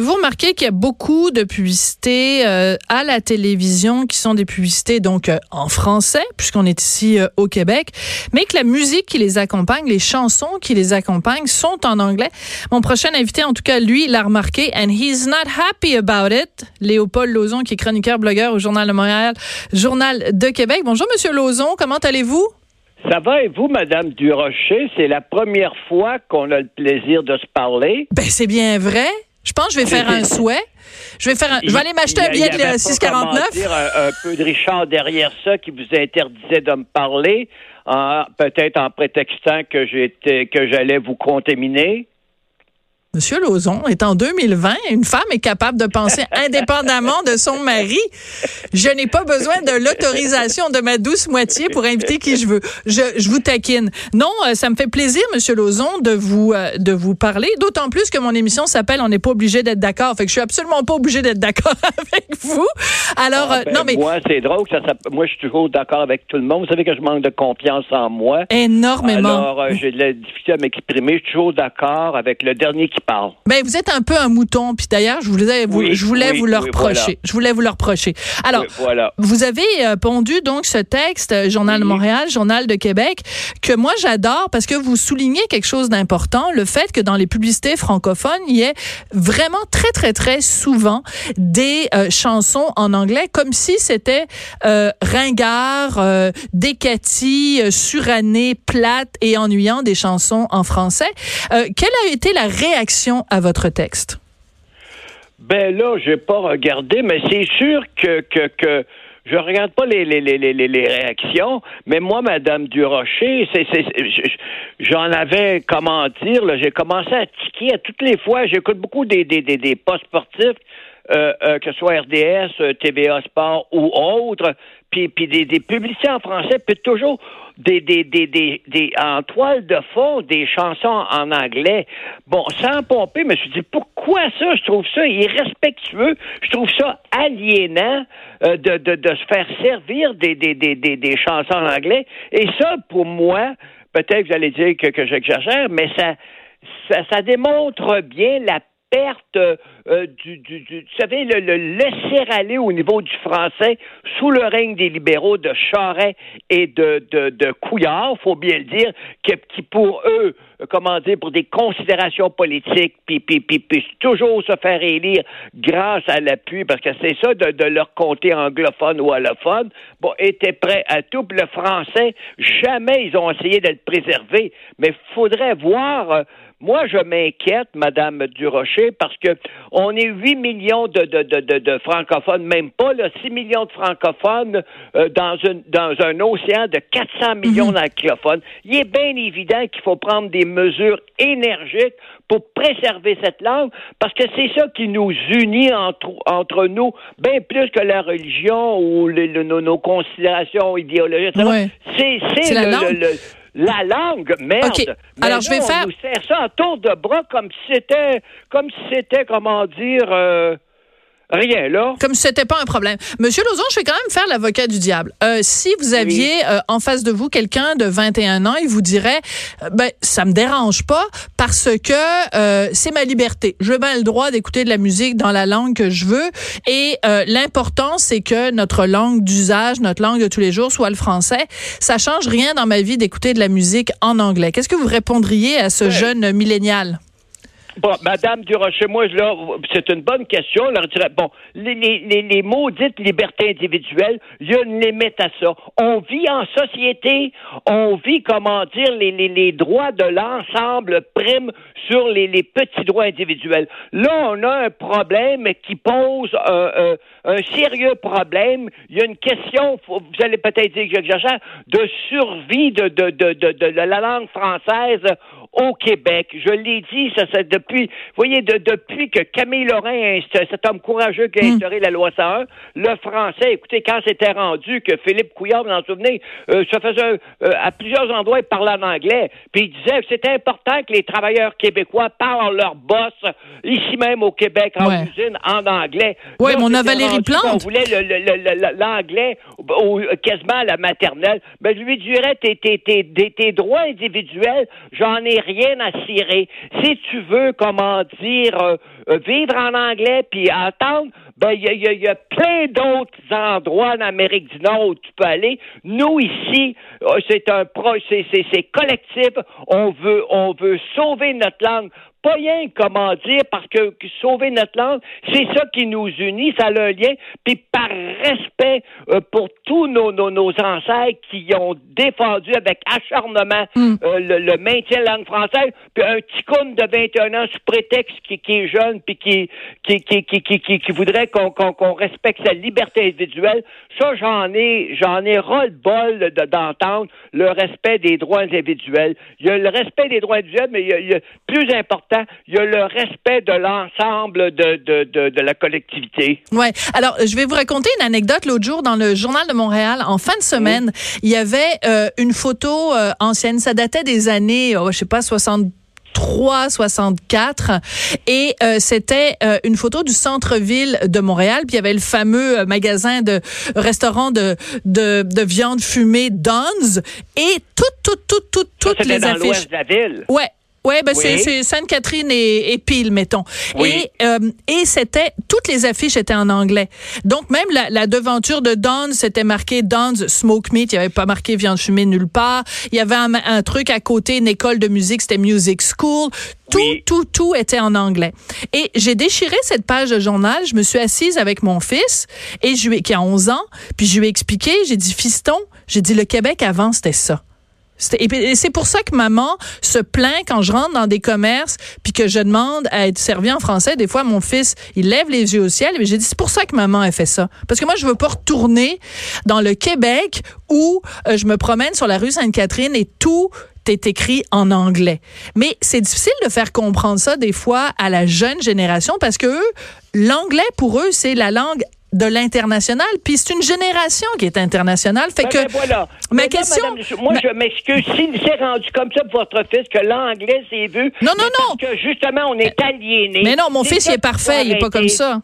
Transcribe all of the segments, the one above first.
Vous remarquez qu'il y a beaucoup de publicités euh, à la télévision qui sont des publicités donc euh, en français puisqu'on est ici euh, au Québec, mais que la musique qui les accompagne, les chansons qui les accompagnent sont en anglais. Mon prochain invité, en tout cas, lui, l'a remarqué and he's not happy about it. Léopold Lozon, qui est chroniqueur blogueur au Journal de Montréal, Journal de Québec. Bonjour, Monsieur Lozon, comment allez-vous? Ça va et vous, Madame Durocher? C'est la première fois qu'on a le plaisir de se parler. Ben, c'est bien vrai. Je pense que je vais faire un souhait. Je vais faire un, je vais aller m'acheter un billet de 6,49. dire un, un, peu de Richard derrière ça qui vous interdisait de me parler, peut-être en prétextant que j'étais que j'allais vous contaminer. Monsieur Lauzon est en 2020. Une femme est capable de penser indépendamment de son mari. Je n'ai pas besoin de l'autorisation de ma douce moitié pour inviter qui je veux. Je, je vous taquine. Non, euh, ça me fait plaisir, Monsieur Lauzon, de vous euh, de vous parler. D'autant plus que mon émission s'appelle On n'est pas obligé d'être d'accord. Fait que je suis absolument pas obligé d'être d'accord avec vous. Alors, ah, ben, non mais moi, c'est drôle. Ça, ça, moi, je suis toujours d'accord avec tout le monde. Vous savez que je manque de confiance en moi. Énormément. Alors, euh, j'ai de la difficulté à m'exprimer. Je suis toujours d'accord avec le dernier qui parle. Ben, vous êtes un peu un mouton. Puis d'ailleurs, je voulais, vous, Oui, je voulais oui, vous le oui, reprocher. voilà. Je voulais vous le reprocher. Alors, voilà. vous avez euh, pondu donc ce texte, euh, Journal de. Montréal, Journal de Québec, que moi j'adore parce que vous soulignez quelque chose d'important, le fait que dans les publicités francophones, il y ait vraiment très très très souvent des euh, chansons en anglais, comme si c'était euh, ringard, euh, décati, euh, suranné, plate et ennuyant des chansons en français. Euh, quelle a été la réaction à votre texte? Ben là, j'ai pas regardé, mais c'est sûr que, que, que je regarde pas les, réactions, mais moi, Madame Durocher, c'est, c'est, c'est- je- j'en avais, comment dire, j'ai commencé à tiquer à toutes les fois. J'écoute beaucoup des, des, des, sportifs, euh, euh, que ce soit RDS, euh, TVA Sport ou autres, puis, puis des, publicités en français, puis toujours des, des, des, des, des, en toile de fond, des chansons en anglais. Bon, sans pomper, je me suis dit, pourquoi ça? Je trouve ça irrespectueux. Je trouve ça aliénant de, de, de se faire servir des, des, des, des, des chansons en anglais. Et ça, pour moi, peut-être que vous allez dire que, que j'exagère, mais ça, ça, ça démontre bien la perte euh, du, du, du- vous savez, le, le laisser-aller au niveau du français sous le règne des libéraux de Charest et de, de, de Couillard, faut bien le dire, qui, qui pour eux, euh, comment dire, pour des considérations politiques, puis, puis, puis, puis toujours se faire élire grâce à l'appui, parce que c'est ça de, de leur comté anglophone ou allophone, bon, étaient prêts à tout. Puis le français, jamais ils ont essayé de le mais faudrait voir... euh, moi, je m'inquiète, Madame Durocher, parce que on est 8 millions de, de, de, de, francophones, même pas, là, 6 millions de francophones euh, dans, une, dans un océan de 400 millions d'anglophones. Il est bien évident qu'il faut prendre des mesures énergiques pour préserver cette langue, parce que c'est ça qui nous unit entre, entre nous, bien plus que la religion ou le- nos, nos considérations idéologiques. Ouais. C'est, la langue. le- le- la langue, merde. Mais Alors, je vais on faire- nous sert ça en tour de bras comme si c'était, comme si c'était, comment dire, euh, rien, là. Comme si c'était pas un problème. Monsieur Lauzon, je vais quand même faire l'avocat du diable. Euh, si vous aviez euh, en face de vous quelqu'un de 21 ans, il vous dirait, euh, ben ça me dérange pas parce que euh, c'est ma liberté. J'ai bien le droit d'écouter de la musique dans la langue que je veux et euh, l'important c'est que notre langue d'usage, notre langue de tous les jours soit le français. Ça change rien dans ma vie d'écouter de la musique en anglais. Qu'est-ce que vous répondriez à ce jeune millénial? Bon, Madame Durocher, moi, là, c'est une bonne question. Là, bon, les, les, les, maudites libertés individuelles, il y a une limite à ça. On vit en société, on vit, comment dire, les, les, les droits de l'ensemble priment sur les, les petits droits individuels. Là, on a un problème qui pose un, un, sérieux problème. Il y a une question, vous allez peut-être dire que j'exagère, de survie de, de, de, de, de la langue française au Québec. Je l'ai dit, ça, c'est depuis, vous voyez, de, depuis que Camille Lorrain, cet homme courageux qui a hmm. instauré la loi 101, le français, écoutez, quand c'était rendu que Philippe Couillard, vous en souvenez, euh, se faisait euh, à plusieurs endroits, il parlait en anglais, puis il disait que c'était important que les travailleurs québécois parlent leur boss, ici même au Québec, en usine, en anglais. Oui, mon a Valérie Plante. On voulait l'anglais quasiment à la maternelle. Ben, je lui dirais, tes, tes, tes, tes droits individuels, j'en ai rien à cirer. Si tu veux, comment dire, euh, euh, vivre en anglais puis attendre, ben il y, a, plein d'autres endroits en Amérique du Nord où tu peux aller. Nous ici, euh, c'est un pro, c'est collectif. On veut, on veut sauver notre langue pas rien, comment dire, parce que sauver notre langue, c'est ça qui nous unit, ça a un lien, puis par respect euh, pour tous nos, nos, nos, ancêtres qui ont défendu avec acharnement hmm. euh, le, maintien de la langue française, puis un petit con de 21 ans sous prétexte qui, qui est jeune, puis qui, qui, qui, qui, qui, voudrait qu'on qu'on respecte sa liberté individuelle, ça, j'en ai, j'en ai ras-le-bol d'entendre le respect des droits individuels. Il y a le respect des droits individuels, mais il y a plus important, il y a le respect de l'ensemble de, de, de, de, la collectivité. Ouais. Alors, je vais vous raconter une anecdote. L'autre jour, dans le Journal de Montréal, en fin de semaine, il y avait euh, une photo euh, ancienne. Ça datait des années, oh, je sais pas, 60 64 et euh, c'était une photo du centre-ville de Montréal puis il y avait le fameux magasin de restaurant de, de, de viande fumée Don's et toutes toutes toutes toutes toutes les dans affiches de la ville. ouais Ouais, ben oui. c'est Sainte-Catherine et, et, Pile, mettons. Et, euh, et c'était toutes les affiches étaient en anglais. Donc même la, la devanture de Don's c'était marqué Don's Smoke Meat. Il n'y avait pas marqué viande fumée nulle part. Il y avait un, un truc à côté, une école de musique, c'était Music School. Tout, tout, tout était en anglais. Et j'ai déchiré cette page de journal. Je me suis assise avec mon fils et je lui, qui a 11 ans. Puis je lui ai expliqué. J'ai dit fiston. J'ai dit le Québec avant c'était ça. Et c'est pour ça que maman se plaint quand je rentre dans des commerces puis que je demande à être servi en français. Des fois, mon fils, il lève les yeux au ciel. Mais j'ai dit, c'est pour ça que maman a fait ça. Parce que moi, je veux pas retourner dans le Québec où euh, je me promène sur la rue Sainte-Catherine et tout est écrit en anglais. Mais c'est difficile de faire comprendre ça des fois à la jeune génération parce que l'anglais pour eux, c'est la langue de l'international, puis c'est une génération qui est internationale. Fait ben, que ben, voilà. ma question, moi je m'excuse s'il s'est rendu comme ça pour votre fils que l'anglais s'est vu. Non non non. que justement on est aliéné. Mais non, mon fils il est parfait, il est pas comme ça.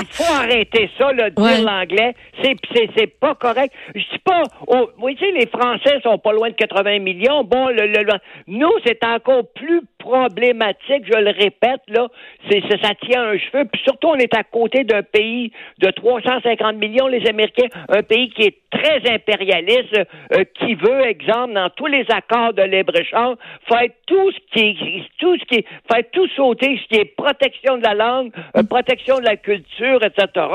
il faut arrêter ça, là, de dire l'anglais. C'est, c'est, pas correct. Je dis pas, oh, vous voyez, les Français sont pas loin de 80 millions. Bon, le, le, nous, c'est encore plus problématique, je le répète, là. C'est, ça tient un cheveu. Puis surtout, on est à côté d'un pays de 350 millions, les Américains, un pays qui est très impérialiste, euh, qui veut, exemple, dans tous les accords de libre-échange, faire tout ce qui est, tout ce qui faire tout sauter, ce qui est protection de la langue, euh, protection de la culture, etc.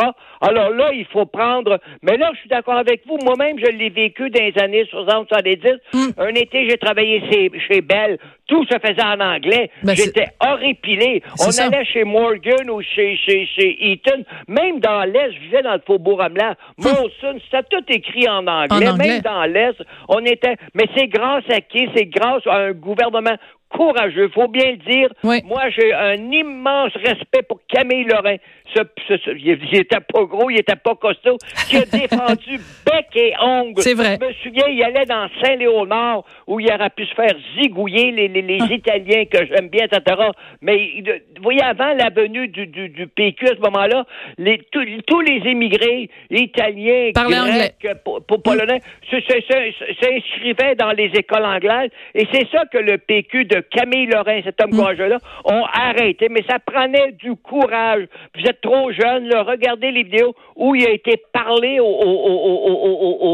Alors là, il faut prendre. Mais là, je suis d'accord avec vous. Moi-même, je l'ai vécu dans les années 60, 70. Mm. Un été, j'ai travaillé chez Bell. Tout se faisait en anglais. Ben, J'étais horripilé. On allait chez Morgan ou chez, chez, chez Eaton. Même dans l'Est, je vivais dans le faubourg Ameland. Mm. Molson, c'était tout écrit en anglais. en anglais. Même dans l'Est, on était. Mais c'est grâce à qui? C'est grâce à un gouvernement courageux, faut bien le dire. Moi, j'ai un immense respect pour Camille Lorrain. Ce, il, était pas gros, il était pas costaud, qui a défendu bec et ongle. C'est vrai. Je me souviens, il allait dans Saint-Léonard où il aurait pu se faire zigouiller les, les, les ah. Italiens que j'aime bien, etc. Mais vous voyez, avant la venue du, du, du PQ à ce moment-là, les, tous les émigrés italiens, grecs, polonais, s'inscrivaient dans les écoles anglaises. Et c'est ça que le PQ de Camille Lorrain, cet homme mm. courageux-là, ont arrêté. Mais ça prenait du courage. Vous êtes trop jeune, là. regardez les vidéos où il a été parlé aux, aux, aux,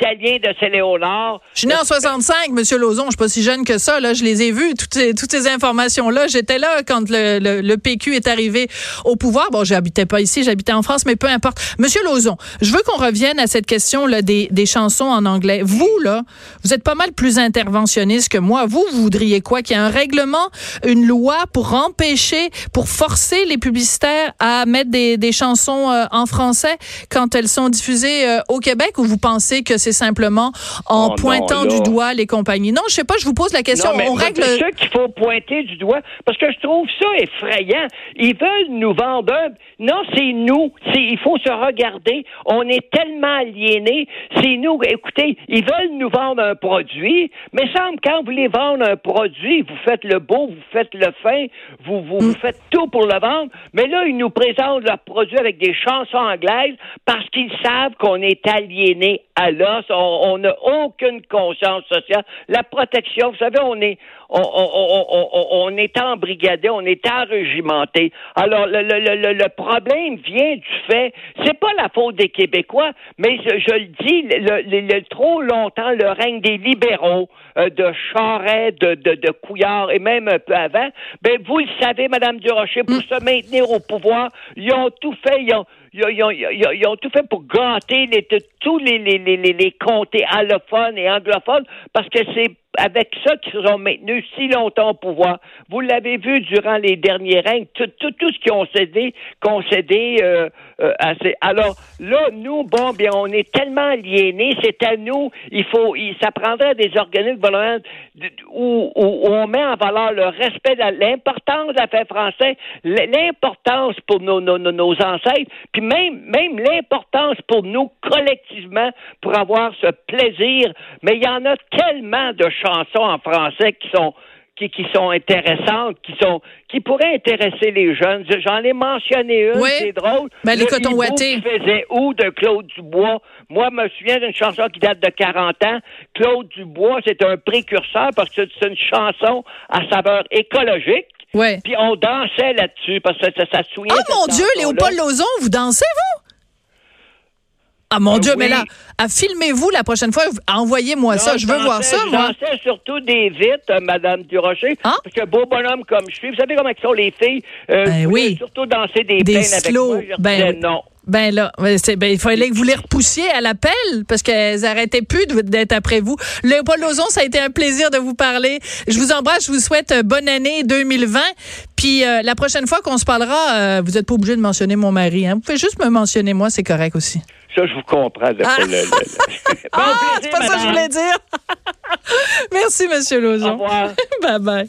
Italiens de Saint-Léonard. Je suis né en 65, Monsieur Lozon. Je suis pas si jeune que ça. Là, je les ai vus toutes ces, toutes ces informations-là. J'étais là quand le, le, PQ est arrivé au pouvoir. Bon, j'habitais pas ici, j'habitais en France, mais peu importe. Monsieur Lozon, je veux qu'on revienne à cette question là des, des chansons en anglais. Vous là, vous êtes pas mal plus interventionniste que moi. Vous, vous voudriez québécois, qu'il y a un règlement, une loi pour empêcher, pour forcer les publicitaires à mettre des, des chansons euh, en français quand elles sont diffusées euh, au Québec? Ou vous pensez que c'est simplement en Oh pointant non, du doigt les compagnies? Non, je sais pas, je vous pose la question. Non, mais On règle. c'est ça qu'il faut pointer du doigt, parce que je trouve ça effrayant. Ils veulent nous vendre un... Non, c'est nous. C'est- Il faut se regarder. On est tellement aliénés. C'est nous. Écoutez, ils veulent nous vendre un produit, mais semble quand vous voulez vendre un produit, vous faites le beau, vous faites le fin, vous, vous, vous faites tout pour le vendre, mais là, ils nous présentent leur produit avec des chansons anglaises parce qu'ils savent qu'on est aliénés à l'os. On n'a aucune conscience sociale. La protection, vous savez, on est, on, on, on, on, on est embrigadé, on est enrégimenté. Alors, le, le, le, le- problème vient du fait, c'est pas la faute des Québécois, mais je, je le dis, le, le- trop longtemps, le règne des libéraux, euh, de Charest, de, de, de Couillard et même un peu avant, ben, vous le savez, Madame Durocher, pour se maintenir au pouvoir, ils ont tout fait, ils ont, ils ont, ils ont- ils ont- ils ont tout fait pour gâter les, tous les, les, les, les, les comtés allophones et anglophones parce que c'est avec ça qu'ils se sont maintenus si longtemps au pouvoir. Vous l'avez vu durant les derniers règnes, tout, tout, tout ce qu'ils ont cédé, concédé euh, euh, à ces- Alors là, nous, bon, bien, on est tellement aliénés, c'est à nous, il faut, ça prendrait des organismes gouvernementaux de- où, où, où on met en valeur le respect, l'importance de la fête française, l'importance pour nos, nos, nos ancêtres, puis même, même l'importance pour nous collectivement pour avoir ce plaisir. Mais il y en a tellement de chansons en français qui sont qui, qui sont intéressantes, qui sont qui pourraient intéresser les jeunes. J'en ai mentionné une, Oui. c'est drôle. Ben, les Le cotons ouatés. faisait où de Claude Dubois. Moi, je me souviens d'une chanson qui date de 40 ans. Claude Dubois, c'est un précurseur parce que c'est une chanson à saveur écologique. Ouais. Puis on dansait là-dessus parce que ça, ça. Oh mon Dieu. Léopold Lozon, vous dansez, vous? Ah mon Euh, Dieu, mais là, ah, filmez-vous la prochaine fois, envoyez-moi ça, je veux voir ça, moi. dansais surtout des vites, euh, Madame Durocher. Ah? Parce que beau bonhomme comme je suis, vous savez comment sont les filles? Euh, Ben oui. Surtout danser des, Des avec slow. moi. Je Ben disais non. Ben là, c'est- ben, il fallait que vous les repoussiez à l'appel parce qu'elles arrêtaient plus d'être après vous. Léopold Lozon, ça a été un plaisir de vous parler. Je vous embrasse, je vous souhaite euh, bonne année 2020. Puis euh, la prochaine fois qu'on se parlera, euh, vous n'êtes pas obligé de mentionner mon mari. Hein. Vous pouvez juste me mentionner moi, c'est correct aussi. Ça, je vous comprends. Ah. le- le- le- Bon ah, plaisir, c'est pas ça que je voulais dire. Merci, Monsieur Au Lozon. revoir. bye bye.